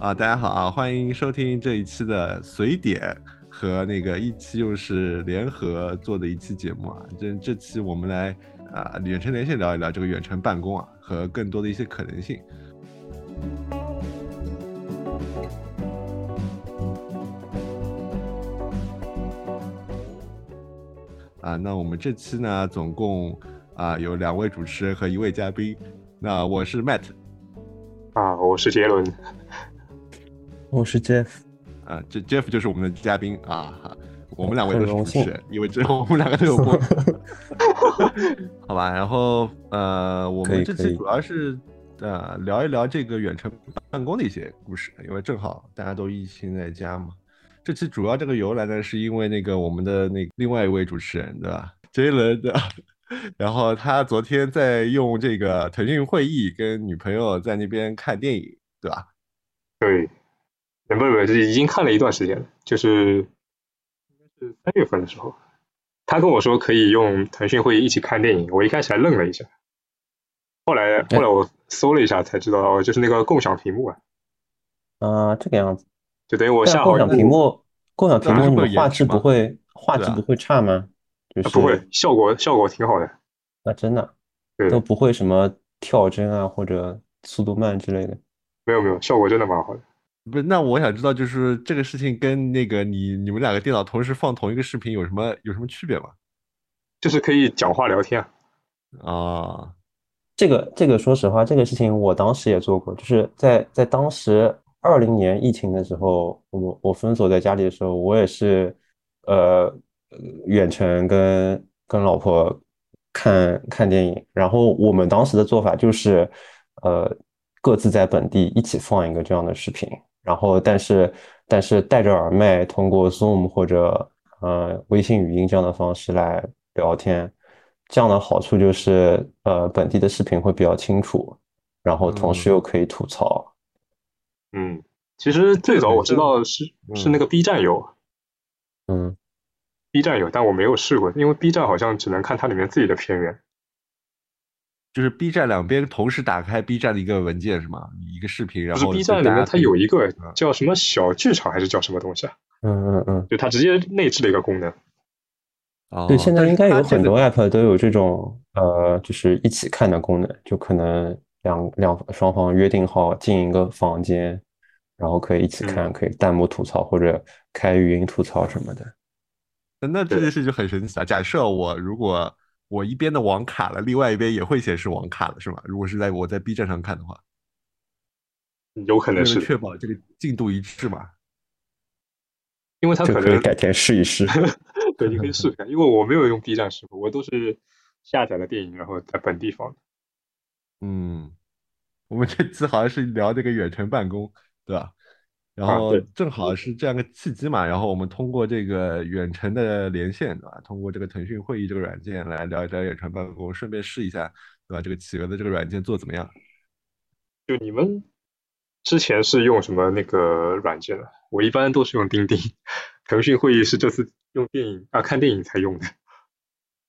啊，大家好啊，欢迎收听这一期的随点和那个一期又是联合做的一期节目啊。这这期我们来啊远程连线聊一聊这个远程办公啊和更多的一些可能性。啊，那我们这期呢，总共啊有两位主持人和一位嘉宾。那我是 Matt，啊，我是杰伦，我是 Jeff，啊，这 Jeff 就是我们的嘉宾啊，我们两位都是主持人，因为之后我们两个都有播，好吧。然后呃，我们这期主要是呃聊一聊这个远程办公的一些故事，因为正好大家都疫情在家嘛。这期主要这个由来呢，是因为那个我们的那另外一位主持人，对吧？杰伦的，然后他昨天在用这个腾讯会议跟女朋友在那边看电影，对吧？对，不不不，是已经看了一段时间了，就是应该是三月份的时候，他跟我说可以用腾讯会议一起看电影，我一开始还愣了一下，后来后来我搜了一下才知道，哦，就是那个共享屏幕啊。啊，这个样子。就等于我下共享屏幕，共享屏幕，你画质不会画质不会差吗？就是不会，效果效果挺好的。那真的，对，都不会什么跳帧啊或者速度慢之类的。没有没有，效果真的蛮好的。不是，那我想知道，就是这个事情跟那个你你们两个电脑同时放同一个视频有什么有什么区别吗？就是可以讲话聊天啊。这个这个，说实话，这个事情我当时也做过，就是在在当时。二零年疫情的时候，我我封锁在家里的时候，我也是，呃，远程跟跟老婆看看电影。然后我们当时的做法就是，呃，各自在本地一起放一个这样的视频。然后，但是但是戴着耳麦，通过 Zoom 或者呃微信语音这样的方式来聊天。这样的好处就是，呃，本地的视频会比较清楚，然后同时又可以吐槽。嗯，其实最早我知道是是那个 B 站有，嗯，B 站有，但我没有试过，因为 B 站好像只能看它里面自己的片源，就是 B 站两边同时打开 B 站的一个文件是吗？一个视频，然后不是 B 站里面它有一个叫什么小剧场还是叫什么东西啊？嗯嗯嗯，就它直接内置的一个功能。对，现在应该有很多 App 都有这种呃，就是一起看的功能，就可能。两两双方约定好进一个房间，然后可以一起看，可以弹幕吐槽或者开语音吐槽什么的。那这件事就很神奇啊！假设我如果我一边的网卡了，另外一边也会显示网卡了，是吗？如果是在我在 B 站上看的话，有可能是确保这个进度一致嘛？因为他可能改天试一试。对，你可以试一下，因为我没有用 B 站试过，我都是下载了电影然后在本地放的。嗯，我们这次好像是聊这个远程办公，对吧？然后正好是这样个契机嘛，然后我们通过这个远程的连线，对吧？通过这个腾讯会议这个软件来聊一聊远程办公，顺便试一下，对吧？这个企鹅的这个软件做怎么样？就你们之前是用什么那个软件的？我一般都是用钉钉，腾讯会议是这次用电影啊看电影才用的。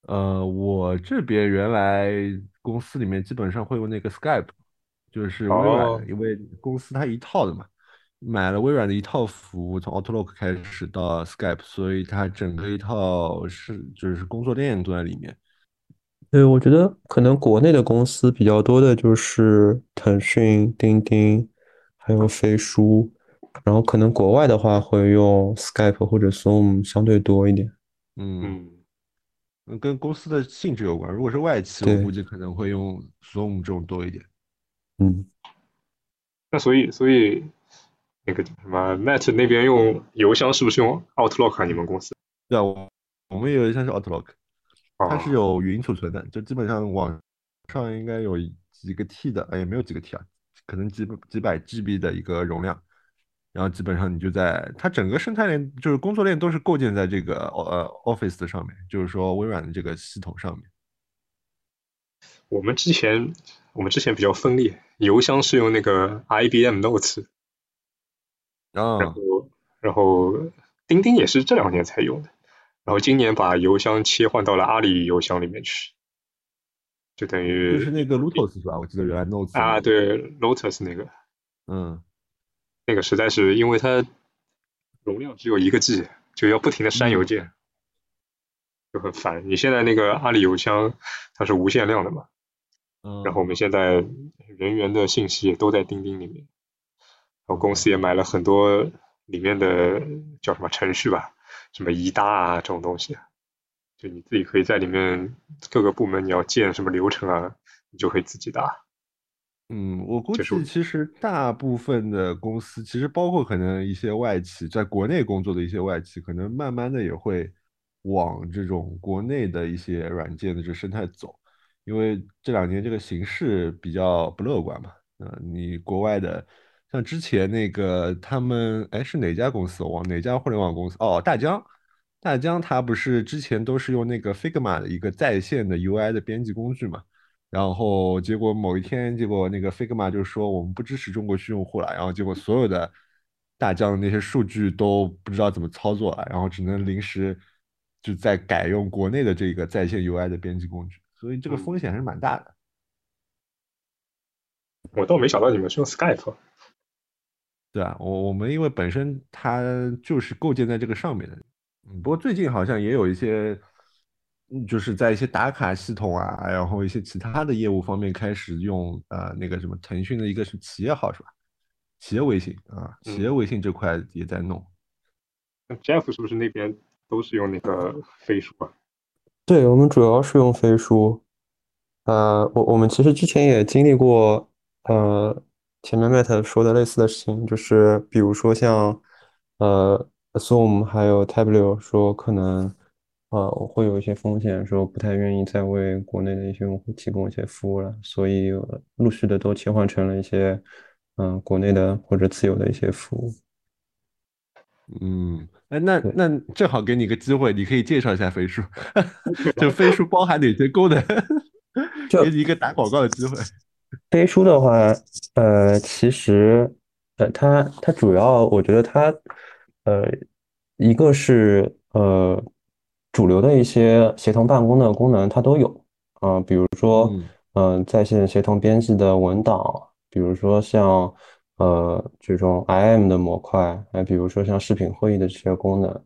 呃，我这边原来。公司里面基本上会用那个 Skype，就是微软，因为公司它一套的嘛，买了微软的一套服务，从 Outlook 开始到 Skype，所以它整个一套是就是工作链都在里面。对，我觉得可能国内的公司比较多的就是腾讯、钉钉，还有飞书，然后可能国外的话会用 Skype 或者 Zoom 相对多一点。嗯。跟公司的性质有关。如果是外企，我估计可能会用 Zoom 这种多一点。嗯，那所以所以那个什么 Matt 那边用邮箱是不是用 Outlook 啊？你们公司？对啊，我我们邮箱是 Outlook，它是有云储存的，就基本上网上应该有几个 T 的，哎，也没有几个 T 啊，可能几几百 GB 的一个容量。然后基本上你就在它整个生态链，就是工作链都是构建在这个呃 Office 的上面，就是说微软的这个系统上面。我们之前我们之前比较分裂，邮箱是用那个 IBM Notes，啊，然后然后钉钉也是这两年才用的，然后今年把邮箱切换到了阿里邮箱里面去，就等于就是那个 Lotus 是吧？我记得原来 Notes 啊，对 Lotus 那个，嗯。那个实在是因为它容量只有一个 G，就要不停的删邮件，就很烦。你现在那个阿里邮箱它是无限量的嘛？嗯。然后我们现在人员的信息也都在钉钉里面，然后公司也买了很多里面的叫什么程序吧，什么一大啊这种东西，就你自己可以在里面各个部门你要建什么流程啊，你就可以自己搭。嗯，我估计其实大部分的公司，其实包括可能一些外企，在国内工作的一些外企，可能慢慢的也会往这种国内的一些软件的这个生态走，因为这两年这个形势比较不乐观嘛。嗯，你国外的，像之前那个他们，哎，是哪家公司？我哪家互联网公司？哦，大疆，大疆它不是之前都是用那个 Figma 的一个在线的 UI 的编辑工具嘛？然后结果某一天，结果那个 Figma 就说我们不支持中国区用户了，然后结果所有的大疆的那些数据都不知道怎么操作了，然后只能临时就在改用国内的这个在线 UI 的编辑工具，所以这个风险还是蛮大的。我倒没想到你们是用 Skype。对啊，我我们因为本身它就是构建在这个上面的，嗯，不过最近好像也有一些。嗯，就是在一些打卡系统啊，然后一些其他的业务方面开始用呃那个什么腾讯的一个是企业号是吧？企业微信啊，企业微信这块也在弄。那 Jeff 是不是那边都是用那个飞书啊？对我们主要是用飞书。呃，我我们其实之前也经历过呃前面 Matt 说的类似的事情，就是比如说像呃 Zoom 还有 Tableau 说可能。呃，会有一些风险，说不太愿意再为国内的一些用户提供一些服务了，所以陆续的都切换成了一些嗯国内的或者自有的一些服务。嗯，哎，那那正好给你个机会，你可以介绍一下飞书，就飞书包含哪些功能？给你一个打广告的机会。飞书的话，呃，其实呃，它它主要我觉得它呃，一个是呃。主流的一些协同办公的功能它都有，啊，比如说，嗯，在线协同编辑的文档，比如说像，呃，这种 IM 的模块，还比如说像视频会议的这些功能，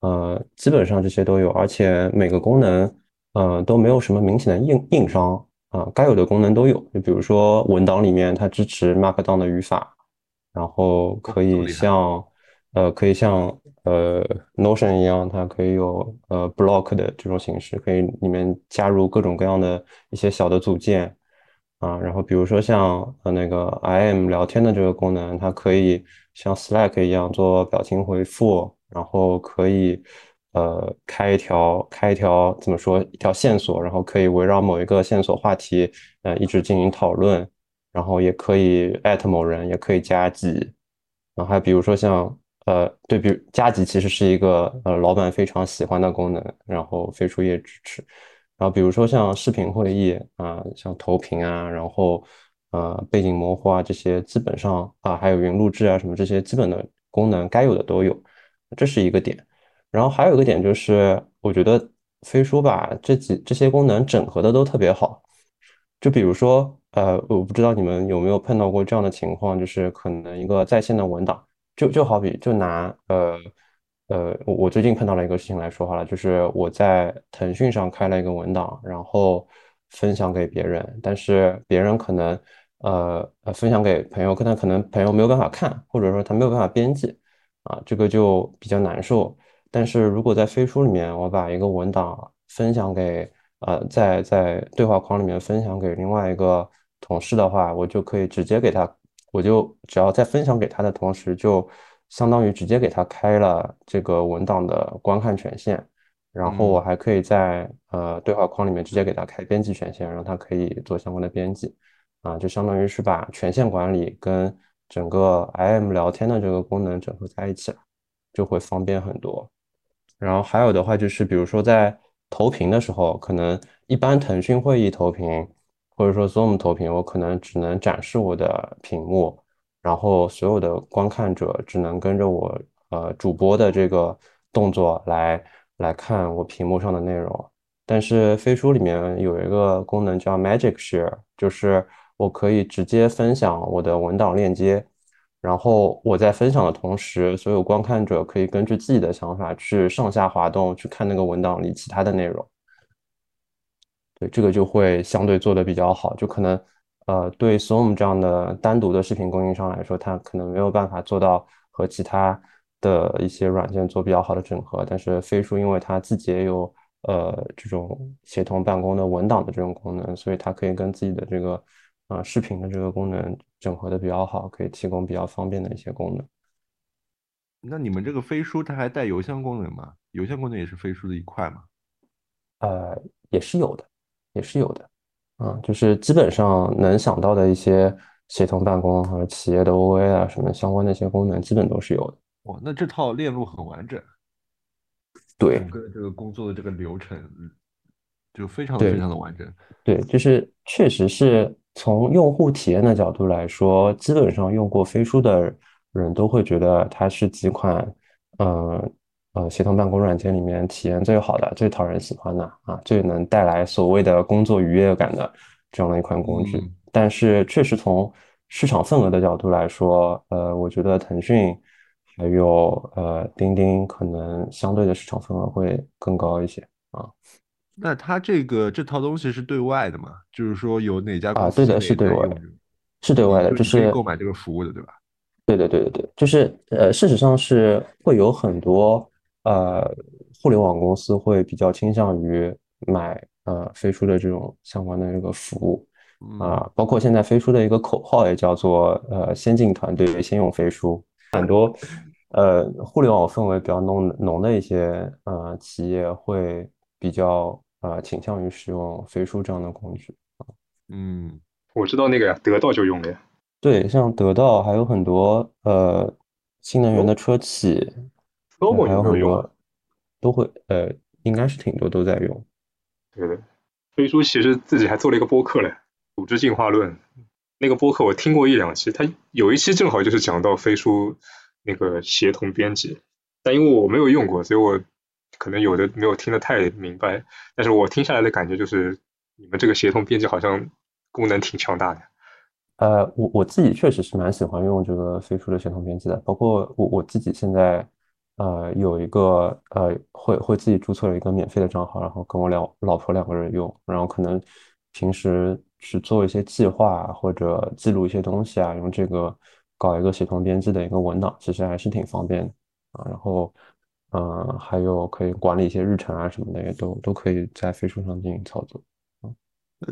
呃，基本上这些都有，而且每个功能，呃，都没有什么明显的硬硬伤，啊，该有的功能都有，就比如说文档里面它支持 Markdown 的语法，然后可以像。呃，可以像呃 Notion 一样，它可以有呃 block 的这种形式，可以里面加入各种各样的一些小的组件啊。然后比如说像呃那个 IM 聊天的这个功能，它可以像 Slack 一样做表情回复，然后可以呃开一条开一条怎么说一条线索，然后可以围绕某一个线索话题呃一直进行讨论，然后也可以艾特某人，也可以加急，然后还比如说像。呃，对比加急其实是一个呃老板非常喜欢的功能，然后飞书也支持。然后比如说像视频会议啊，像投屏啊，然后呃背景模糊啊这些，基本上啊还有云录制啊什么这些基本的功能该有的都有，这是一个点。然后还有一个点就是，我觉得飞书把这几这些功能整合的都特别好。就比如说呃，我不知道你们有没有碰到过这样的情况，就是可能一个在线的文档。就就好比就拿呃呃我最近碰到了一个事情来说好了，就是我在腾讯上开了一个文档，然后分享给别人，但是别人可能呃呃分享给朋友，可他可能朋友没有办法看，或者说他没有办法编辑啊，这个就比较难受。但是如果在飞书里面，我把一个文档分享给呃在在对话框里面分享给另外一个同事的话，我就可以直接给他。我就只要在分享给他的同时，就相当于直接给他开了这个文档的观看权限，然后我还可以在呃对话框里面直接给他开编辑权限，让他可以做相关的编辑，啊，就相当于是把权限管理跟整个 IM 聊天的这个功能整合在一起了，就会方便很多。然后还有的话就是，比如说在投屏的时候，可能一般腾讯会议投屏。或者说 Zoom 投屏，我可能只能展示我的屏幕，然后所有的观看者只能跟着我呃主播的这个动作来来看我屏幕上的内容。但是飞书里面有一个功能叫 Magic Share，就是我可以直接分享我的文档链接，然后我在分享的同时，所有观看者可以根据自己的想法去上下滑动，去看那个文档里其他的内容。对，这个就会相对做的比较好。就可能，呃，对 Zoom 这样的单独的视频供应商来说，它可能没有办法做到和其他的一些软件做比较好的整合。但是飞书因为它自己也有呃这种协同办公的文档的这种功能，所以它可以跟自己的这个。啊，视频的这个功能整合的比较好，可以提供比较方便的一些功能。那你们这个飞书它还带邮箱功能吗？邮箱功能也是飞书的一块吗？呃，也是有的，也是有的。嗯，就是基本上能想到的一些协同办公和企业的 OA 啊什么相关的一些功能，基本都是有的。哇，那这套链路很完整。对，整个这个工作的这个流程就非常非常的完整。对，就是确实是。从用户体验的角度来说，基本上用过飞书的人都会觉得它是几款，呃呃，协同办公软件里面体验最好的、最讨人喜欢的啊，最能带来所谓的工作愉悦感的这样的一款工具。但是，确实从市场份额的角度来说，呃，我觉得腾讯还有呃钉钉可能相对的市场份额会更高一些啊。那它这个这套东西是对外的吗？就是说有哪家公司啊？对的，是对外的，是对外的，就是购买这个服务的，对吧？对对对对对，就是呃，事实上是会有很多呃互联网公司会比较倾向于买呃飞书的这种相关的这个服务啊，包括现在飞书的一个口号也叫做呃先进团队先用飞书，很多呃互联网氛围比较浓浓的一些呃企业会比较。啊，倾向于使用飞书这样的工具啊。嗯，我知道那个呀，得到就用了呀。对，像得到还有很多呃新能源的车企，还有很多都会呃，应该是挺多都在用。对的，飞书其实自己还做了一个播客嘞，《组织进化论》那个播客我听过一两期，它有一期正好就是讲到飞书那个协同编辑，但因为我没有用过，所以我。可能有的没有听得太明白，但是我听下来的感觉就是，你们这个协同编辑好像功能挺强大的。呃，我我自己确实是蛮喜欢用这个飞书的协同编辑的，包括我我自己现在呃有一个呃会会自己注册了一个免费的账号，然后跟我两老婆两个人用，然后可能平时去做一些计划或者记录一些东西啊，用这个搞一个协同编辑的一个文档，其实还是挺方便的啊，然后。呃，还有可以管理一些日程啊什么的，也都都可以在飞书上进行操作。嗯，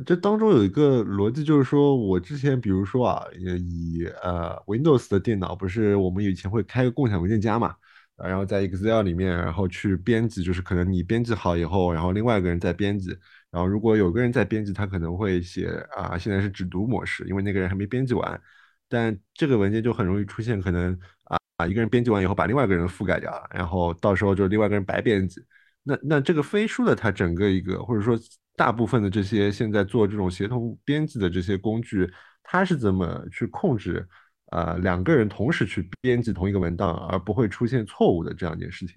这当中有一个逻辑，就是说我之前比如说啊，以呃 Windows 的电脑，不是我们以前会开个共享文件夹嘛，然后在 Excel 里面，然后去编辑，就是可能你编辑好以后，然后另外一个人在编辑，然后如果有个人在编辑，他可能会写啊，现在是只读模式，因为那个人还没编辑完，但这个文件就很容易出现可能啊。啊，一个人编辑完以后，把另外一个人覆盖掉了，然后到时候就是另外一个人白编辑。那那这个飞书的它整个一个，或者说大部分的这些现在做这种协同编辑的这些工具，它是怎么去控制啊两个人同时去编辑同一个文档，而不会出现错误的这样一件事情？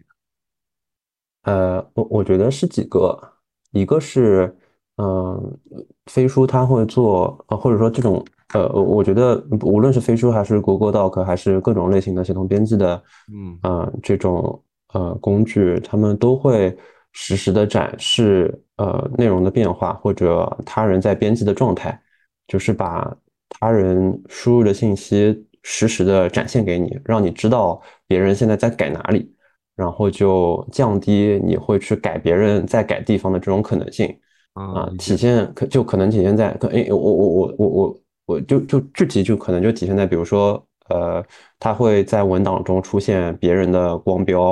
呃，我我觉得是几个，一个是嗯，飞书它会做，呃，或者说这种。呃，我觉得无论是飞书还是 Google Doc，还是各种类型的协同编辑的，嗯啊这种呃工具，他们都会实时的展示呃内容的变化或者他人在编辑的状态，就是把他人输入的信息实时的展现给你，让你知道别人现在在改哪里，然后就降低你会去改别人在改地方的这种可能性啊，体现可就可能体现在可诶我我我我我。我就就具体就可能就体现在，比如说，呃，它会在文档中出现别人的光标，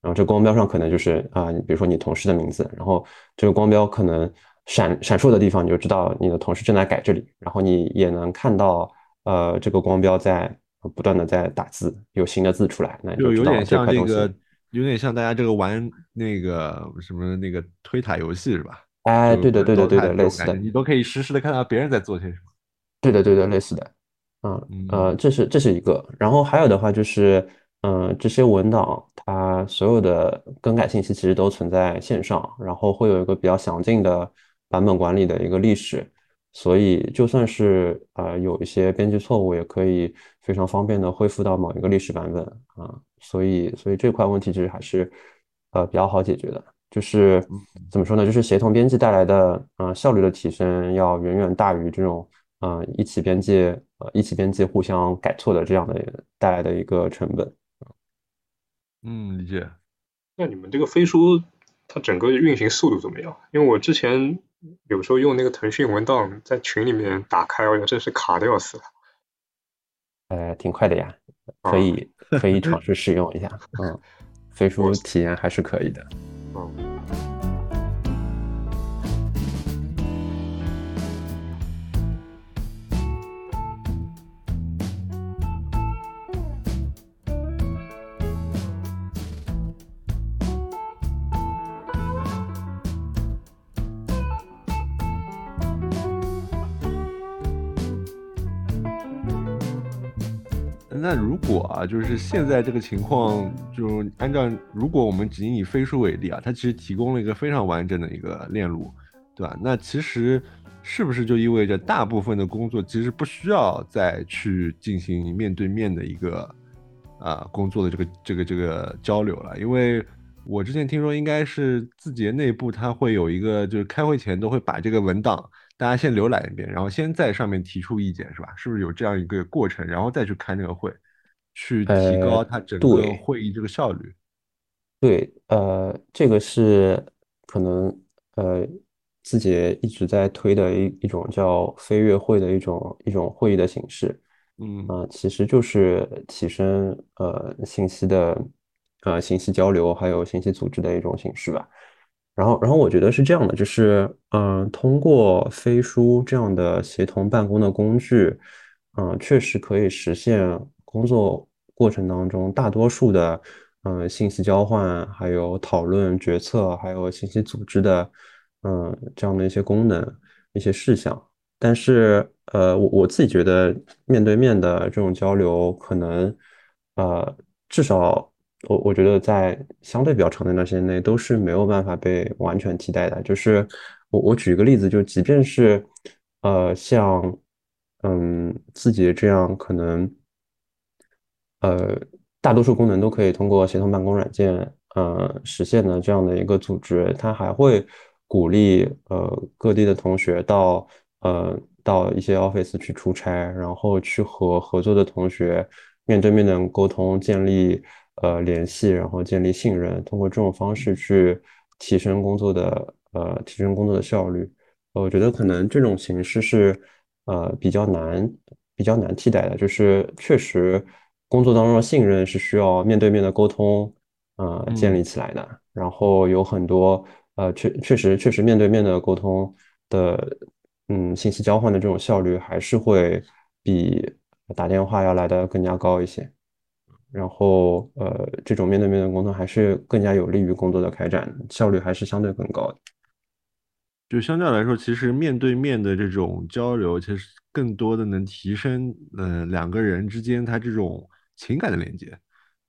然后这光标上可能就是啊，比如说你同事的名字，然后这个光标可能闪闪烁的地方，你就知道你的同事正在改这里，然后你也能看到，呃，这个光标在不断的在打字，有新的字出来，那就有点像那个，有点像大家这个玩那个什么那个推塔游戏是吧？哎，对的，对的，对的，类似的，你都可以实时的看到别人在做些什么。对的，对的，类似的，嗯呃，这是这是一个，然后还有的话就是，嗯，这些文档它所有的更改信息其实都存在线上，然后会有一个比较详尽的版本管理的一个历史，所以就算是呃有一些编辑错误，也可以非常方便的恢复到某一个历史版本啊。所以，所以这块问题其实还是呃比较好解决的。就是怎么说呢？就是协同编辑带来的呃效率的提升，要远远大于这种嗯一起编辑呃一起编辑互相改错的这样的带来的一个成本。嗯，理解。那你们这个飞书它整个运行速度怎么样？因为我之前有时候用那个腾讯文档在群里面打开，我真是卡的要死了。呃，挺快的呀，可以可以尝试使用一下。嗯，飞书体验还是可以的。嗯。那如果啊，就是现在这个情况，就按照如果我们仅以飞书为例啊，它其实提供了一个非常完整的一个链路，对吧？那其实是不是就意味着大部分的工作其实不需要再去进行面对面的一个啊工作的这个这个这个交流了？因为我之前听说应该是字节内部它会有一个，就是开会前都会把这个文档。大家先浏览一遍，然后先在上面提出意见，是吧？是不是有这样一个过程，然后再去开那个会，去提高它整个会议这个效率？对，呃，这个是可能呃自己一直在推的一一种叫飞跃会的一种一种会议的形式。嗯啊，其实就是提升呃信息的呃信息交流还有信息组织的一种形式吧。然后，然后我觉得是这样的，就是，嗯，通过飞书这样的协同办公的工具，嗯，确实可以实现工作过程当中大多数的，嗯，信息交换，还有讨论决策，还有信息组织的，嗯，这样的一些功能、一些事项。但是，呃，我我自己觉得面对面的这种交流，可能，呃，至少。我我觉得在相对比较长的一段时间内都是没有办法被完全替代的。就是我我举一个例子，就即便是呃像嗯字节这样可能呃大多数功能都可以通过协同办公软件呃实现的这样的一个组织，它还会鼓励呃各地的同学到呃到一些 office 去出差，然后去和合作的同学面对面的沟通建立。呃，联系，然后建立信任，通过这种方式去提升工作的呃，提升工作的效率。我觉得可能这种形式是呃比较难比较难替代的，就是确实工作当中的信任是需要面对面的沟通呃建立起来的。然后有很多呃确确实确实面对面的沟通的嗯信息交换的这种效率还是会比打电话要来的更加高一些。然后，呃，这种面对面的沟通还是更加有利于工作的开展，效率还是相对更高的。就相对来说，其实面对面的这种交流，其实更多的能提升，呃，两个人之间他这种情感的连接，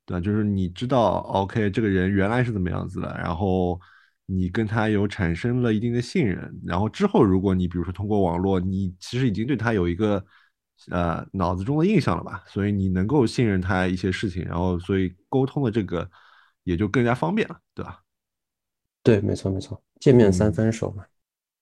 对吧？就是你知道，OK，这个人原来是怎么样子的，然后你跟他有产生了一定的信任，然后之后如果你比如说通过网络，你其实已经对他有一个。呃，脑子中的印象了吧？所以你能够信任他一些事情，然后所以沟通的这个也就更加方便了，对吧？对，没错没错，见面三分熟嘛。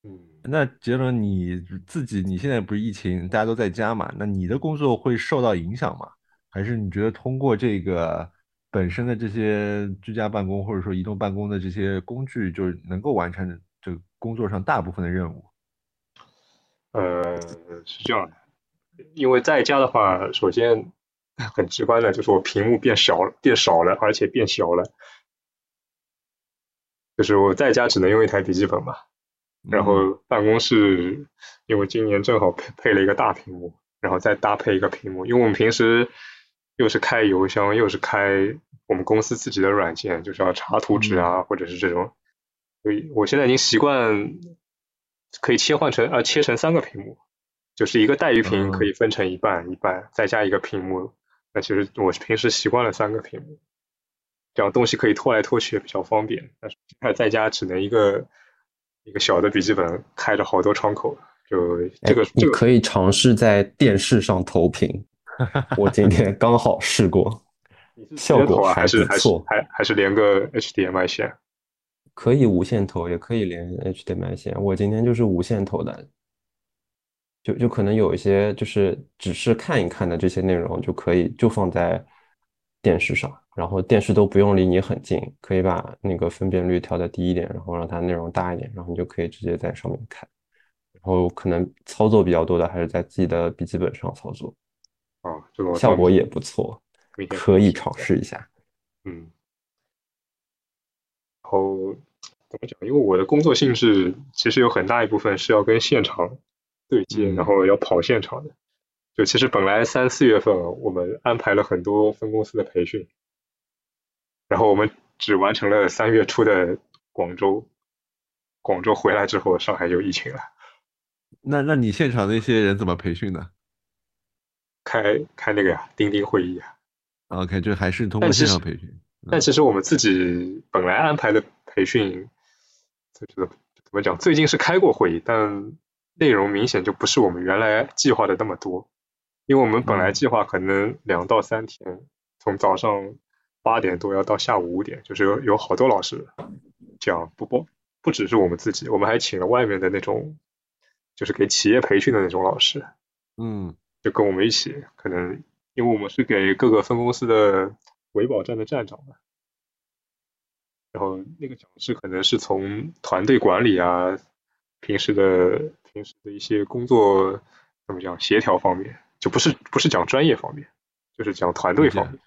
嗯，那杰伦你自己，你现在不是疫情，大家都在家嘛？那你的工作会受到影响吗？还是你觉得通过这个本身的这些居家办公或者说移动办公的这些工具，就是能够完成这工作上大部分的任务？呃，是这样的。因为在家的话，首先很直观的就是我屏幕变小了，变少了，而且变小了。就是我在家只能用一台笔记本嘛，然后办公室因为今年正好配配了一个大屏幕，然后再搭配一个屏幕，因为我们平时又是开邮箱，又是开我们公司自己的软件，就是要查图纸啊，或者是这种，所以我现在已经习惯可以切换成啊切成三个屏幕。就是一个带鱼屏可以分成一半一半，再加一个屏幕。那其实我平时习惯了三个屏幕，这样东西可以拖来拖去也比较方便。但是在家只能一个一个小的笔记本开着好多窗口，就这个，你可以尝试在电视上投屏。我今天刚好试过，效果还是不错，还还是连个 HDMI 线，可以无线投，也可以连 HDMI 线。我今天就是无线投的，就就可能有一些就是只是看一看的这些内容，就可以就放在电视上，然后电视都不用离你很近，可以把那个分辨率调的低一点，然后让它内容大一点，然后你就可以直接在上面看。然后可能操作比较多的还是在自己的笔记本上操作，啊，这个效果也不错，可以尝试一下。嗯，然后怎么讲？因为我的工作性质其实有很大一部分是要跟现场对接，然后要跑现场的。就其实本来三四月份我们安排了很多分公司的培训，然后我们只完成了三月初的广州，广州回来之后，上海就疫情了。那那你现场那些人怎么培训的？开开那个呀，钉钉会议啊。OK，就还是通过线上培训。但其实我们自己本来安排的培训，就是怎么讲？最近是开过会议，但内容明显就不是我们原来计划的那么多。因为我们本来计划可能两到三天，从早上八点多要到下午五点，就是有有好多老师讲，不不不只是我们自己，我们还请了外面的那种。就是给企业培训的那种老师，嗯，就跟我们一起，可能因为我们是给各个分公司的维保站的站长嘛，然后那个讲师可能是从团队管理啊，平时的平时的一些工作怎么讲协调方面，就不是不是讲专业方面，就是讲团队方面，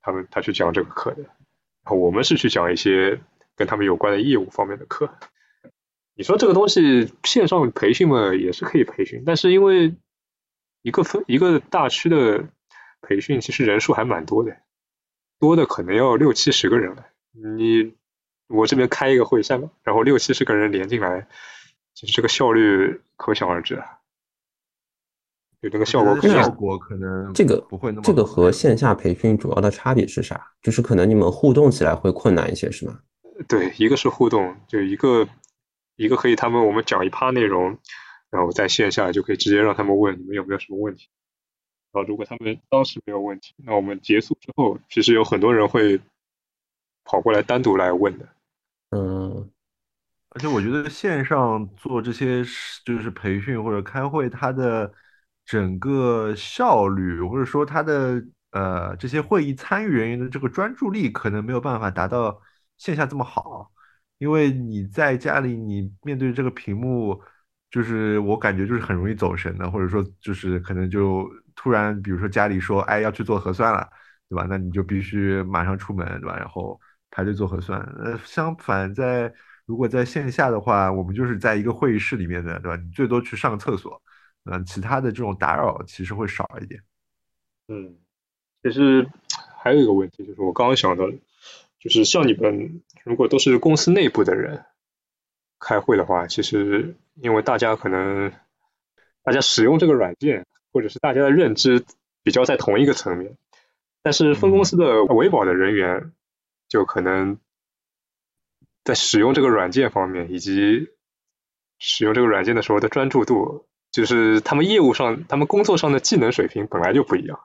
他们他去讲这个课的，然后我们是去讲一些跟他们有关的业务方面的课。你说这个东西线上培训嘛，也是可以培训，但是因为一个分一个大区的培训，其实人数还蛮多的，多的可能要六七十个人了。你我这边开一个会，下面然后六七十个人连进来，其实这个效率可想而知啊。有这个效果，效果可能这个不会那么。这个和线下培训主要的差别是啥？就是可能你们互动起来会困难一些，是吗？对，一个是互动，就一个。一个可以，他们我们讲一趴内容，然后在线下就可以直接让他们问你们有没有什么问题。然后如果他们当时没有问题，那我们结束之后，其实有很多人会跑过来单独来问的。嗯，而且我觉得线上做这些就是培训或者开会，它的整个效率或者说它的呃这些会议参与人员的这个专注力，可能没有办法达到线下这么好。因为你在家里，你面对这个屏幕，就是我感觉就是很容易走神的，或者说就是可能就突然，比如说家里说，哎，要去做核酸了，对吧？那你就必须马上出门，对吧？然后排队做核酸。呃，相反，在如果在线下的话，我们就是在一个会议室里面的，对吧？你最多去上个厕所，嗯，其他的这种打扰其实会少一点。嗯，其实还有一个问题，就是我刚刚想到。就是像你们如果都是公司内部的人开会的话，其实因为大家可能大家使用这个软件，或者是大家的认知比较在同一个层面，但是分公司的维保的人员就可能在使用这个软件方面，以及使用这个软件的时候的专注度，就是他们业务上、他们工作上的技能水平本来就不一样。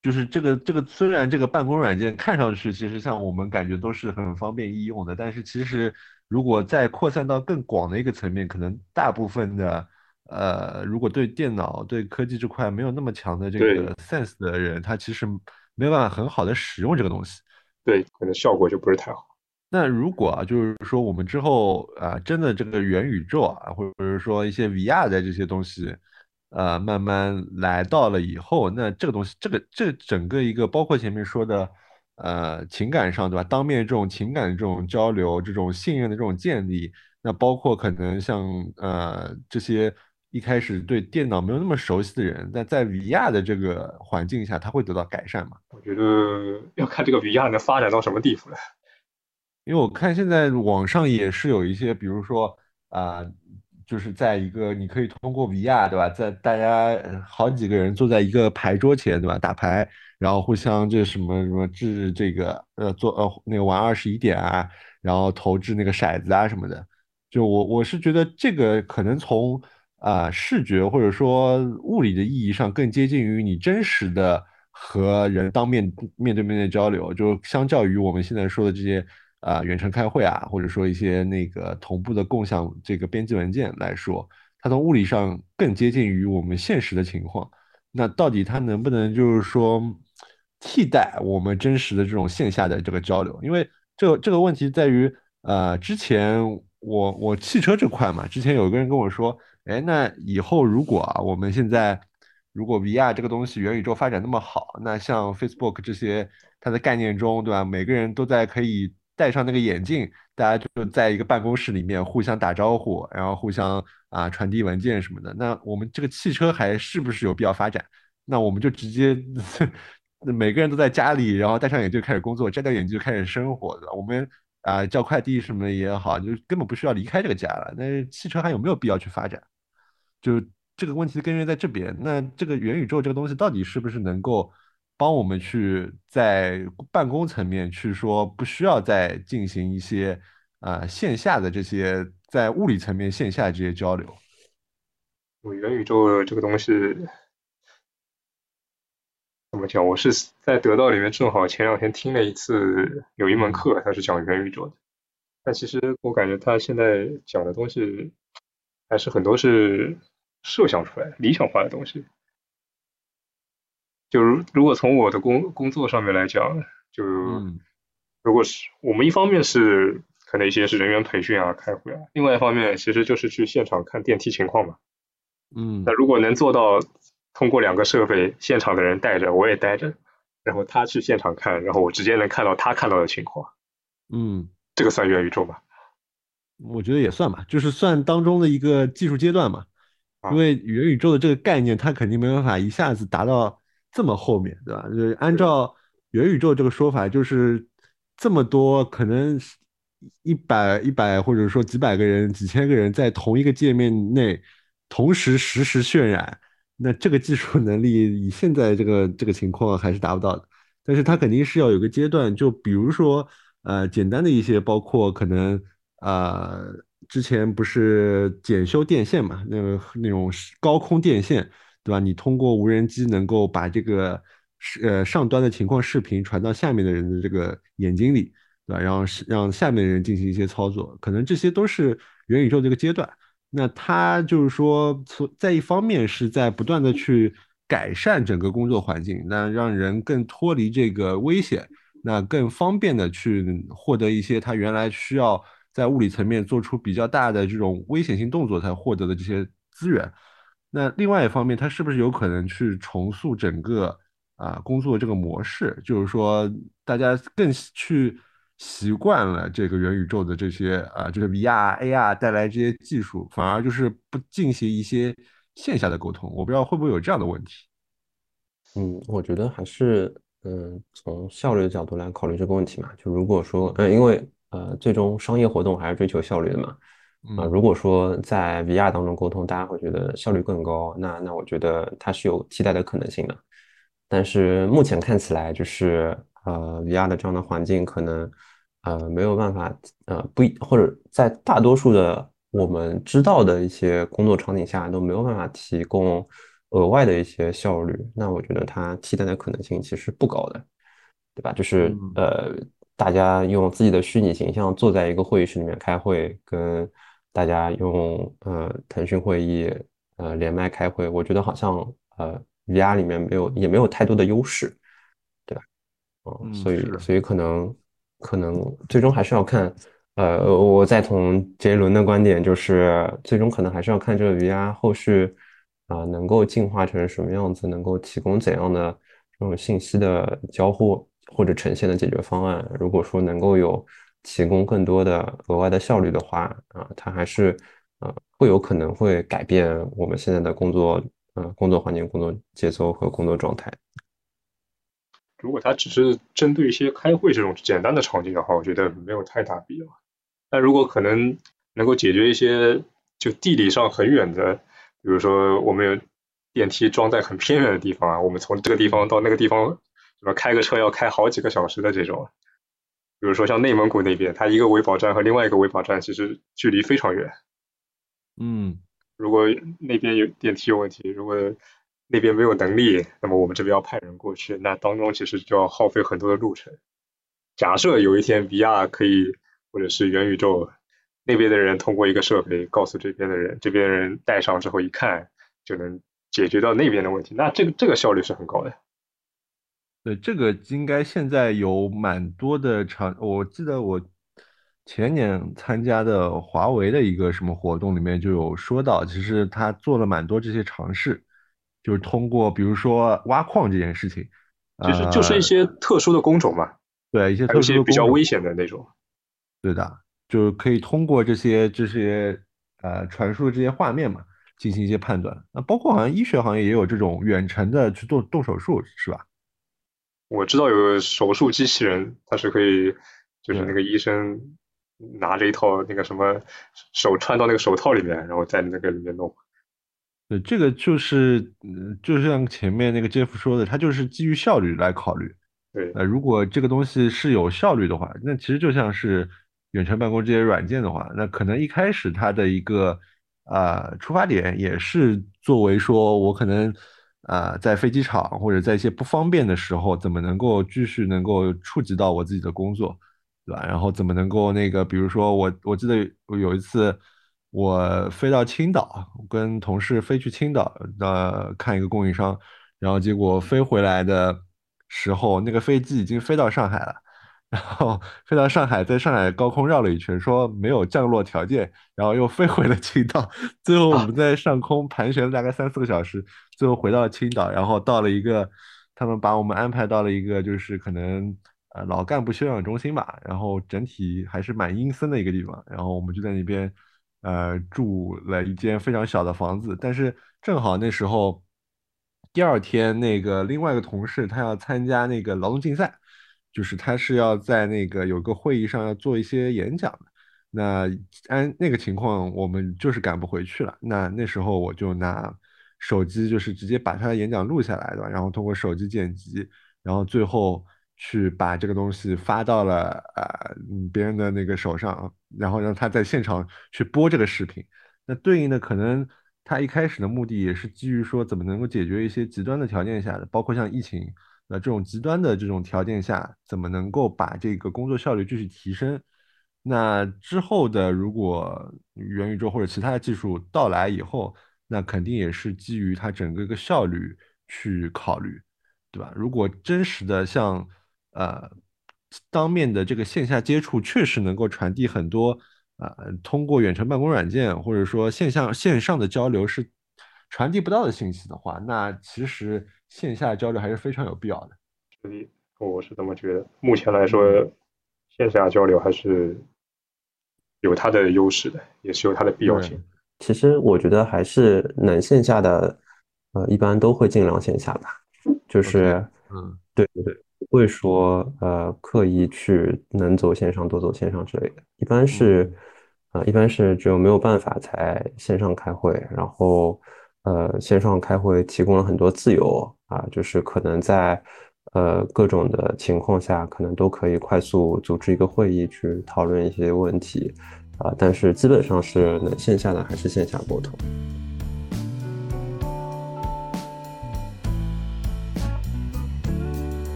就是这个这个，虽然这个办公软件看上去其实像我们感觉都是很方便易用的，但是其实如果再扩散到更广的一个层面，可能大部分的呃，如果对电脑对科技这块没有那么强的这个 sense 的人，他其实没有办法很好的使用这个东西，对，可能效果就不是太好。那如果啊，就是说我们之后啊，真的这个元宇宙啊，或者是说一些 VR 的这些东西。呃，慢慢来到了以后，那这个东西，这个这整个一个，包括前面说的，呃，情感上，对吧？当面这种情感的这种交流，这种信任的这种建立，那包括可能像呃这些一开始对电脑没有那么熟悉的人，但在 VR 的这个环境下，他会得到改善吗？我觉得要看这个 VR 能发展到什么地步了。因为我看现在网上也是有一些，比如说啊。就是在一个你可以通过 VR 对吧，在大家好几个人坐在一个牌桌前对吧，打牌，然后互相这什么什么掷这个呃做呃那个玩二十一点啊，然后投掷那个骰子啊什么的，就我我是觉得这个可能从啊视觉或者说物理的意义上更接近于你真实的和人当面面对面的交流，就相较于我们现在说的这些啊远程开会啊，或者说一些那个同步的共享这个编辑文件来说，它从物理上更接近于我们现实的情况。那到底它能不能就是说替代我们真实的这种线下的这个交流？因为这个这个问题在于，呃，之前我我汽车这块嘛，之前有一个人跟我说，哎，那以后如果啊，我们现在如果 VR 这个东西元宇宙发展那么好，那像 Facebook 这些它的概念中，对吧？每个人都在可以戴上那个眼镜，大家就在一个办公室里面互相打招呼，然后互相。啊，传递文件什么的，那我们这个汽车还是不是有必要发展？那我们就直接 每个人都在家里，然后戴上眼镜开始工作，摘掉眼镜就开始生活的。我们啊叫快递什么的也好，就根本不需要离开这个家了。那汽车还有没有必要去发展？就这个问题的根源在这边。那这个元宇宙这个东西到底是不是能够帮我们去在办公层面去说不需要再进行一些啊线下的这些？在物理层面线下这些交流，元宇宙这个东西怎么讲？我是在得到里面正好前两天听了一次，有一门课它是讲元宇宙的，但其实我感觉他现在讲的东西还是很多是设想出来、理想化的东西。就如如果从我的工工作上面来讲，就如果是我们一方面是。可能一些是人员培训啊、开会啊，另外一方面其实就是去现场看电梯情况嘛。嗯，那如果能做到通过两个设备，现场的人带着，我也带着，然后他去现场看，然后我直接能看到他看到的情况。嗯，这个算元宇宙吧？我觉得也算吧，就是算当中的一个技术阶段嘛。因为元宇宙的这个概念，它肯定没办法一下子达到这么后面，对吧？就是按照元宇宙这个说法，就是这么多可能。一百一百或者说几百个人、几千个人在同一个界面内同时实时渲染，那这个技术能力以现在这个这个情况还是达不到的。但是它肯定是要有个阶段，就比如说呃简单的一些，包括可能呃之前不是检修电线嘛，那个那种高空电线，对吧？你通过无人机能够把这个呃上端的情况视频传到下面的人的这个眼睛里。对吧？然后让下面的人进行一些操作，可能这些都是元宇宙这个阶段。那它就是说，从在一方面是在不断的去改善整个工作环境，那让人更脱离这个危险，那更方便的去获得一些他原来需要在物理层面做出比较大的这种危险性动作才获得的这些资源。那另外一方面，它是不是有可能去重塑整个啊工作这个模式？就是说，大家更去。习惯了这个元宇宙的这些啊，就是 VR、AR 带来这些技术，反而就是不进行一些线下的沟通。我不知道会不会有这样的问题。嗯，我觉得还是嗯，从效率的角度来考虑这个问题嘛。就如果说嗯，因为呃，最终商业活动还是追求效率的嘛。啊，如果说在 VR 当中沟通，大家会觉得效率更高，那那我觉得它是有替代的可能性的。但是目前看起来，就是呃，VR 的这样的环境可能。呃，没有办法，呃，不，或者在大多数的我们知道的一些工作场景下都没有办法提供额外的一些效率，那我觉得它替代的可能性其实不高的，对吧？就是呃，大家用自己的虚拟形象坐在一个会议室里面开会，跟大家用呃腾讯会议呃连麦开会，我觉得好像呃 VR 里面没有也没有太多的优势，对吧？嗯，所以所以可能。可能最终还是要看，呃，我再从杰伦的观点，就是最终可能还是要看这个 VR 后续啊能够进化成什么样子，能够提供怎样的这种信息的交互或者呈现的解决方案。如果说能够有提供更多的额外的效率的话，啊，它还是啊会有可能会改变我们现在的工作，呃，工作环境、工作节奏和工作状态。如果它只是针对一些开会这种简单的场景的话，我觉得没有太大必要。但如果可能能够解决一些就地理上很远的，比如说我们有电梯装在很偏远的地方啊，我们从这个地方到那个地方，什么开个车要开好几个小时的这种，比如说像内蒙古那边，它一个维保站和另外一个维保站其实距离非常远。嗯，如果那边有电梯有问题，如果那边没有能力，那么我们这边要派人过去，那当中其实就要耗费很多的路程。假设有一天 VR 可以，或者是元宇宙，那边的人通过一个设备告诉这边的人，这边人戴上之后一看就能解决到那边的问题，那这个这个效率是很高的。对，这个应该现在有蛮多的场，我记得我前年参加的华为的一个什么活动里面就有说到，其实他做了蛮多这些尝试。就是通过，比如说挖矿这件事情，其实就是一些特殊的工种嘛，对，一些特殊比较危险的那种，对的，就是可以通过这些这些呃传输的这些画面嘛，进行一些判断。那包括好像医学行业也有这种远程的去做动手术，是吧？我知道有个手术机器人，它是可以，就是那个医生拿着一套那个什么手穿到那个手套里面，然后在那个里面弄。对，这个就是，嗯，就像前面那个 Jeff 说的，它就是基于效率来考虑。对，呃，如果这个东西是有效率的话，那其实就像是远程办公这些软件的话，那可能一开始它的一个啊出发点也是作为说我可能啊在飞机场或者在一些不方便的时候，怎么能够继续能够触及到我自己的工作，对吧？然后怎么能够那个，比如说我我记得有一次。我飞到青岛，跟同事飞去青岛，呃，看一个供应商，然后结果飞回来的时候，那个飞机已经飞到上海了，然后飞到上海，在上海高空绕了一圈，说没有降落条件，然后又飞回了青岛，最后我们在上空盘旋了大概三四个小时，最后回到了青岛，然后到了一个，他们把我们安排到了一个就是可能呃老干部休养中心吧，然后整体还是蛮阴森的一个地方，然后我们就在那边。呃，住了一间非常小的房子，但是正好那时候第二天，那个另外一个同事他要参加那个劳动竞赛，就是他是要在那个有个会议上要做一些演讲的。那按那个情况，我们就是赶不回去了。那那时候我就拿手机，就是直接把他的演讲录下来的，然后通过手机剪辑，然后最后。去把这个东西发到了呃别人的那个手上，然后让他在现场去播这个视频。那对应的可能他一开始的目的也是基于说怎么能够解决一些极端的条件下的，包括像疫情那这种极端的这种条件下，怎么能够把这个工作效率继续提升。那之后的如果元宇宙或者其他的技术到来以后，那肯定也是基于它整个一个效率去考虑，对吧？如果真实的像呃，当面的这个线下接触确实能够传递很多，呃，通过远程办公软件或者说线下线上的交流是传递不到的信息的话，那其实线下交流还是非常有必要的。所以我是这么觉得。目前来说，线下交流还是有它的优势的，也是有它的必要性。其实我觉得还是能线下的，呃，一般都会尽量线下吧。就是，嗯，对对对。不会说呃刻意去能走线上多走线上之类的，一般是啊一般是只有没有办法才线上开会，然后呃线上开会提供了很多自由啊，就是可能在呃各种的情况下，可能都可以快速组织一个会议去讨论一些问题啊，但是基本上是能线下的还是线下沟通。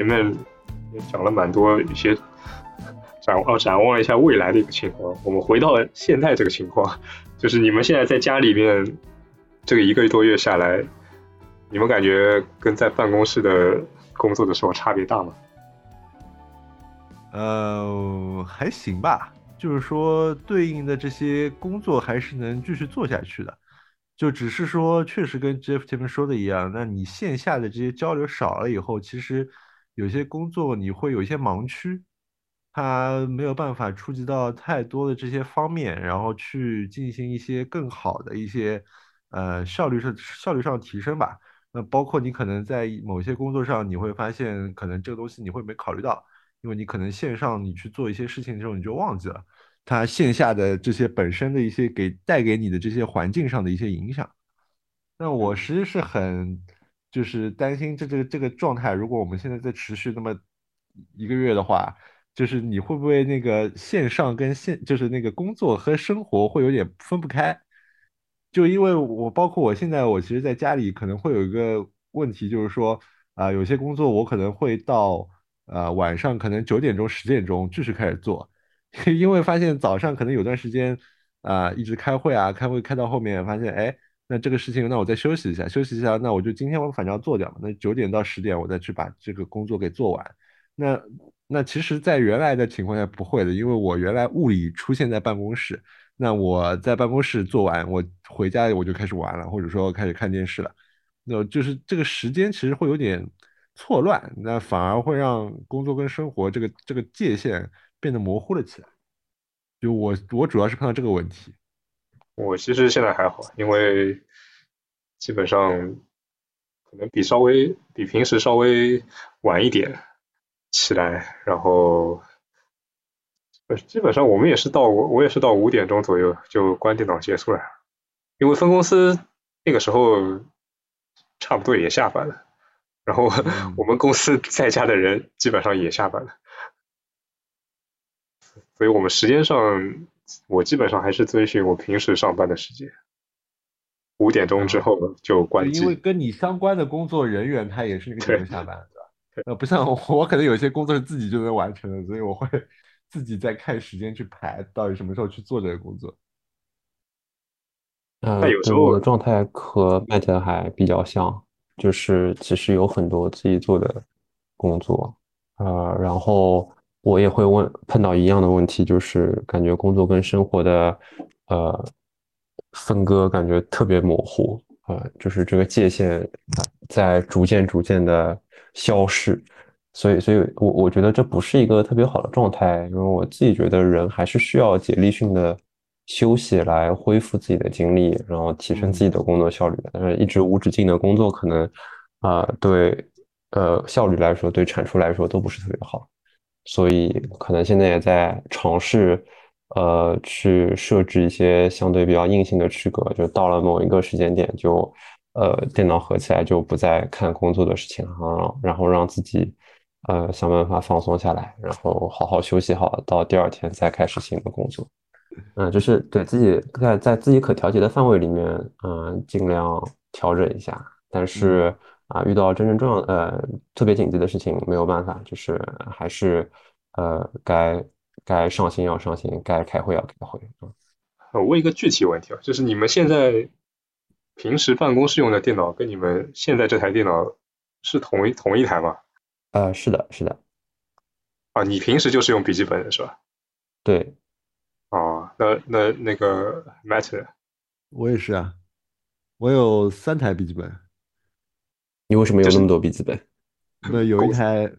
前面也讲了蛮多一些展哦，展望了一下未来的一个情况。我们回到了现在这个情况，就是你们现在在家里面这个一个多月下来，你们感觉跟在办公室的工作的时候差别大吗？呃，还行吧，就是说对应的这些工作还是能继续做下去的。就只是说，确实跟 Jeff 前面说的一样，那你线下的这些交流少了以后，其实有些工作你会有一些盲区，它没有办法触及到太多的这些方面，然后去进行一些更好的一些呃效率上效率上的提升吧。那包括你可能在某些工作上，你会发现可能这个东西你会没考虑到，因为你可能线上你去做一些事情的时候你就忘记了它线下的这些本身的一些给带给你的这些环境上的一些影响。那我其实是很就是担心这这个这个状态，如果我们现在在持续那么一个月的话，就是你会不会那个线上跟线就是那个工作和生活会有点分不开？就因为我包括我现在，我其实在家里可能会有一个问题，就是说啊，有些工作我可能会到呃晚上可能九点钟十点钟继续开始做，因为发现早上可能有段时间啊一直开会啊，开会开到后面发现哎，那这个事情那我再休息一下，休息一下，那我就今天我反正要做掉嘛，那九点到十点我再去把这个工作给做完。那那其实，在原来的情况下不会的，因为我原来物理出现在办公室。那我在办公室做完，我回家我就开始玩了，或者说开始看电视了。那就是这个时间其实会有点错乱，那反而会让工作跟生活这个这个界限变得模糊了起来。就我我主要是碰到这个问题。我其实现在还好，因为基本上可能比稍微比平时稍微晚一点起来，然后。基本上我们也是到我我也是到五点钟左右就关电脑结束了，因为分公司那个时候差不多也下班了，然后 我们公司在家的人基本上也下班了，所以我们时间上我基本上还是遵循我平时上班的时间，五点钟之后就关机。因为跟你相关的工作人员他也是那个点钟下班，对吧？呃，不像我可能有些工作是自己就能完成的，所以我会。自己在看时间去排，到底什么时候去做这个工作。呃，我的状态和麦特还比较像，就是其实有很多自己做的工作，呃，然后我也会问碰到一样的问题，就是感觉工作跟生活的呃分割感觉特别模糊，呃，就是这个界限在逐渐逐渐的消失。所以，所以我我觉得这不是一个特别好的状态，因为我自己觉得人还是需要竭力性的休息来恢复自己的精力，然后提升自己的工作效率的。但是，一直无止境的工作，可能啊，对呃效率来说，对产出来说都不是特别好。所以，可能现在也在尝试呃去设置一些相对比较硬性的区隔，就到了某一个时间点，就呃电脑合起来，就不再看工作的事情，然后然后让自己。呃，想办法放松下来，然后好好休息好，到第二天再开始新的工作。嗯，就是对自己在在自己可调节的范围里面，嗯，尽量调整一下。但是啊，遇到真正重要呃特别紧急的事情，没有办法，就是还是呃该该上心要上心，该开会要开会。我问一个具体问题啊，就是你们现在平时办公室用的电脑跟你们现在这台电脑是同一同一台吗？呃，是的，是的。啊，你平时就是用笔记本的是吧？对。哦，那那那个 matter，我也是啊，我有三台笔记本。你为什么有那么多笔记本？那有一台，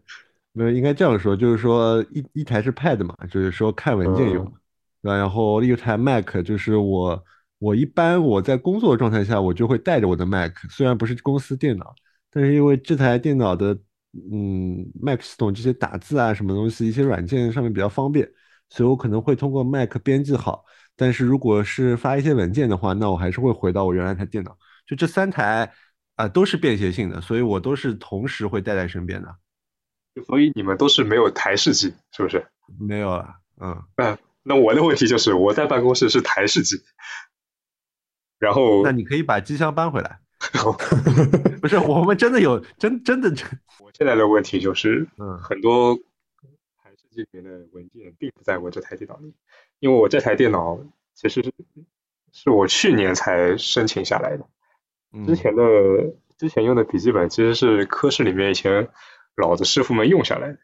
那应该这样说，就是说一一台是 Pad 嘛，就是说看文件用，然后一台 Mac，就是我我一般我在工作状态下，我就会带着我的 Mac，虽然不是公司电脑，但是因为这台电脑的。嗯，Mac 系统这些打字啊，什么东西，一些软件上面比较方便，所以我可能会通过 Mac 编辑好。但是如果是发一些文件的话，那我还是会回到我原来台电脑。就这三台啊，都是便携性的，所以我都是同时会带在身边的。所以你们都是没有台式机，是不是？没有了，嗯。那那我的问题就是，我在办公室是台式机，然后那你可以把机箱搬回来。不是，我们真的有真真的。我现在的问题就是，嗯，很多台式机里面的文件并不在我这台电脑里，因为我这台电脑其实是是我去年才申请下来的。之前的之前用的笔记本其实是科室里面以前老的师傅们用下来的。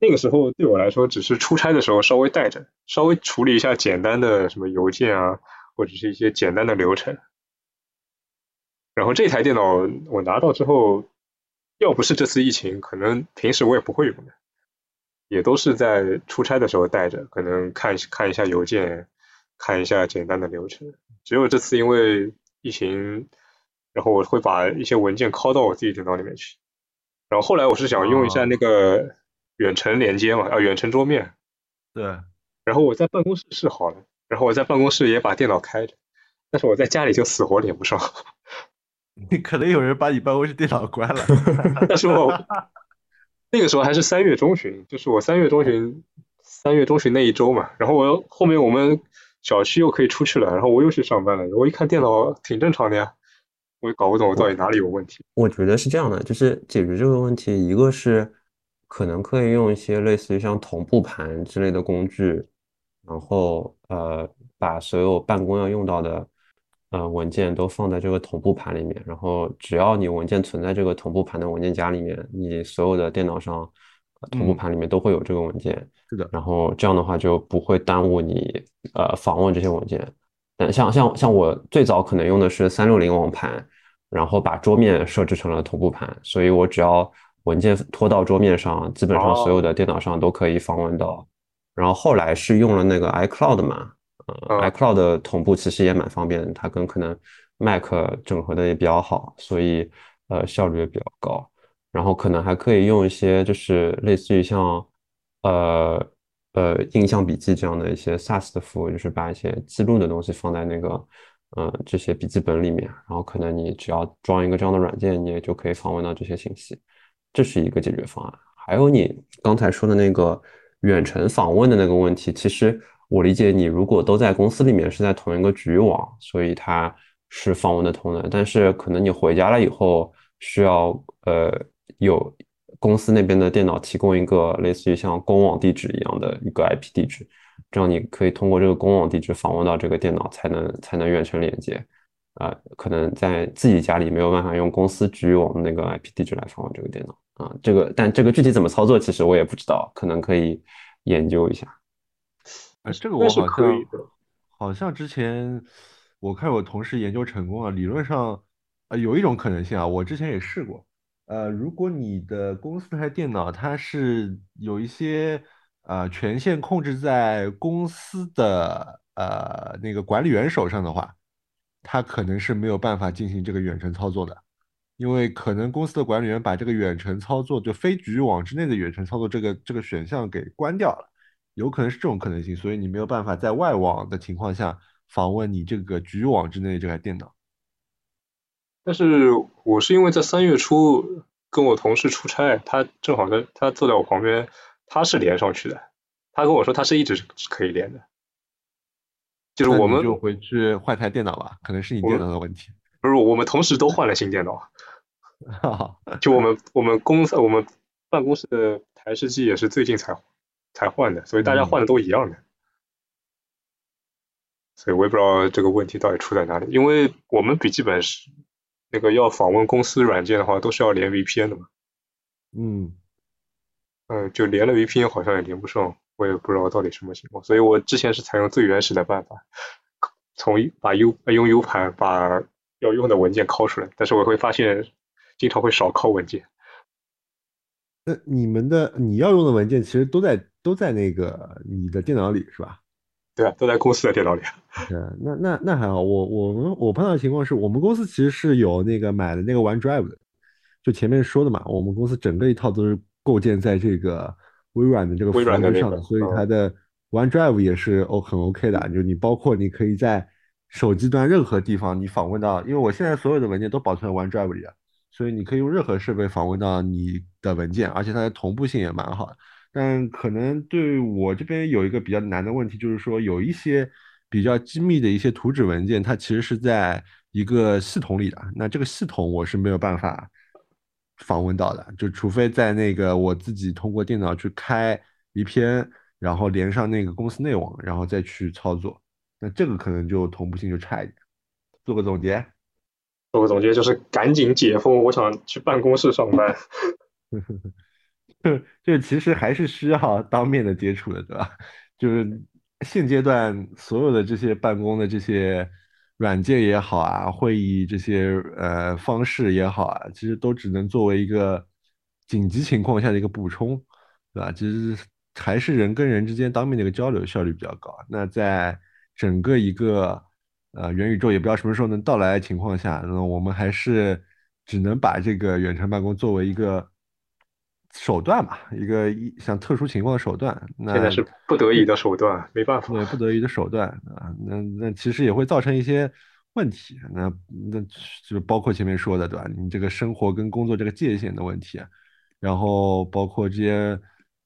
那个时候对我来说，只是出差的时候稍微带着，稍微处理一下简单的什么邮件啊，或者是一些简单的流程。然后这台电脑我拿到之后，要不是这次疫情，可能平时我也不会用的，也都是在出差的时候带着，可能看看一下邮件，看一下简单的流程。只有这次因为疫情然后我会把一些文件拷到我自己电脑里面去。然后后来我是想用一下那个远程连接嘛，啊，远程桌面。对。然后我在办公室是好了，然后我在办公室也把电脑开着，但是我在家里就死活连不上。你可能有人把你办公室电脑关了。但是我 那个时候还是三月中旬，就是我三月中旬三月中旬那一周嘛。然后我后面我们小区又可以出去了，然后我又去上班了。我一看电脑挺正常的呀，我也搞不懂我到底哪里有问题。我觉得是这样的，就是解决这个问题，一个是可能可以用一些类似于像同步盘之类的工具。然后呃，把所有办公要用到的呃文件都放在这个同步盘里面，然后只要你文件存在这个同步盘的文件夹里面，你所有的电脑上同步盘里面都会有这个文件。是的。然后这样的话就不会耽误你呃访问这些文件。但像像像我最早可能用的是三六零网盘，然后把桌面设置成了同步盘，所以我只要文件拖到桌面上，基本上所有的电脑上都可以访问到。然后后来是用了那个 iCloud 嘛，呃，iCloud 的同步其实也蛮方便，它跟可能 Mac 整合的也比较好，所以呃效率也比较高。然后可能还可以用一些就是类似于像呃呃印象笔记这样的一些 SaaS 的服务，就是把一些记录的东西放在那个呃这些笔记本里面，然后可能你只要装一个这样的软件，你也就可以访问到这些信息，这是一个解决方案。还有你刚才说的那个。远程访问的那个问题，其实我理解你如果都在公司里面是在同一个局域网，所以它是访问的通的。但是可能你回家了以后，需要呃有公司那边的电脑提供一个类似于像公网地址一样的一个 IP 地址，这样你可以通过这个公网地址访问到这个电脑，才能才能远程连接。啊，可能在自己家里没有办法用公司局域网的那个 IP 地址来访问这个电脑。啊，这个但这个具体怎么操作，其实我也不知道，可能可以研究一下。哎，这个我好像好像之前我看我同事研究成功了，理论上啊有一种可能性啊，我之前也试过。呃，如果你的公司台电脑它是有一些呃权限控制在公司的呃那个管理员手上的话，他可能是没有办法进行这个远程操作的。因为可能公司的管理员把这个远程操作，就非局域网之内的远程操作这个这个选项给关掉了，有可能是这种可能性，所以你没有办法在外网的情况下访问你这个局域网之内的这台电脑。但是我是因为在三月初跟我同事出差，他正好在他坐在我旁边，他是连上去的，他跟我说他是一直是可以连的，就是我们就回去换台电脑吧，可能是你电脑的问题。不是，我们同时都换了新电脑。就我们我们公司我们办公室的台式机也是最近才才换的，所以大家换的都一样的。所以我也不知道这个问题到底出在哪里，因为我们笔记本是那个要访问公司软件的话，都是要连 VPN 的嘛。嗯嗯，就连了 VPN 好像也连不上，我也不知道到底什么情况。所以我之前是采用最原始的办法，从把 U 用 U 盘把要用的文件拷出来，但是我会发现经常会少拷文件。那你们的你要用的文件其实都在都在那个你的电脑里是吧？对啊，都在公司的电脑里。对，那那那还好。我我们我碰到的情况是我们公司其实是有那个买的那个 OneDrive 的，就前面说的嘛，我们公司整个一套都是构建在这个微软的这个服务上的，所以它的 OneDrive 也是 O 很 OK 的。就你包括你可以在手机端任何地方，你访问到，因为我现在所有的文件都保存在 OneDrive 里的，所以你可以用任何设备访问到你的文件，而且它的同步性也蛮好的。但可能对我这边有一个比较难的问题，就是说有一些比较机密的一些图纸文件，它其实是在一个系统里的，那这个系统我是没有办法访问到的，就除非在那个我自己通过电脑去开 VPN，然后连上那个公司内网，然后再去操作。那这个可能就同步性就差一点。做个总结，做个总结就是赶紧解封，我想去办公室上班。就就其实还是需要当面的接触的，对吧？就是现阶段所有的这些办公的这些软件也好啊，会议这些呃方式也好啊，其实都只能作为一个紧急情况下的一个补充，对吧？其实还是人跟人之间当面的一个交流效率比较高。那在整个一个呃元宇宙也不知道什么时候能到来的情况下，那我们还是只能把这个远程办公作为一个手段吧，一个一像特殊情况的手段。那现在是不得已的手段，没办法。对，不得已的手段啊，那那其实也会造成一些问题，那那就包括前面说的，对吧？你这个生活跟工作这个界限的问题，然后包括这些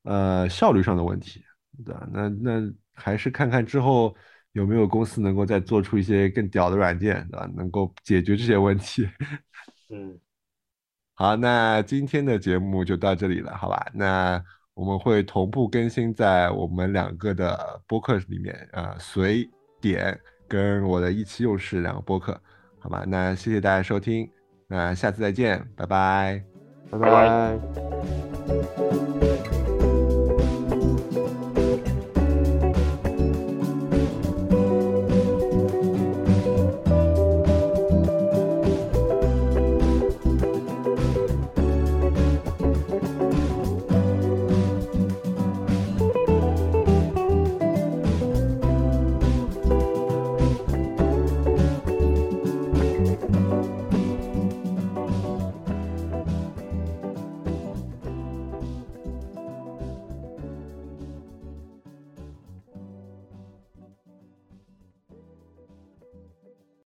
呃效率上的问题，对吧？那那还是看看之后。有没有公司能够再做出一些更屌的软件，对吧？能够解决这些问题。嗯，好，那今天的节目就到这里了，好吧？那我们会同步更新在我们两个的播客里面，啊，随点跟我的意气用事两个播客，好吧？那谢谢大家收听，那下次再见，拜拜，拜拜。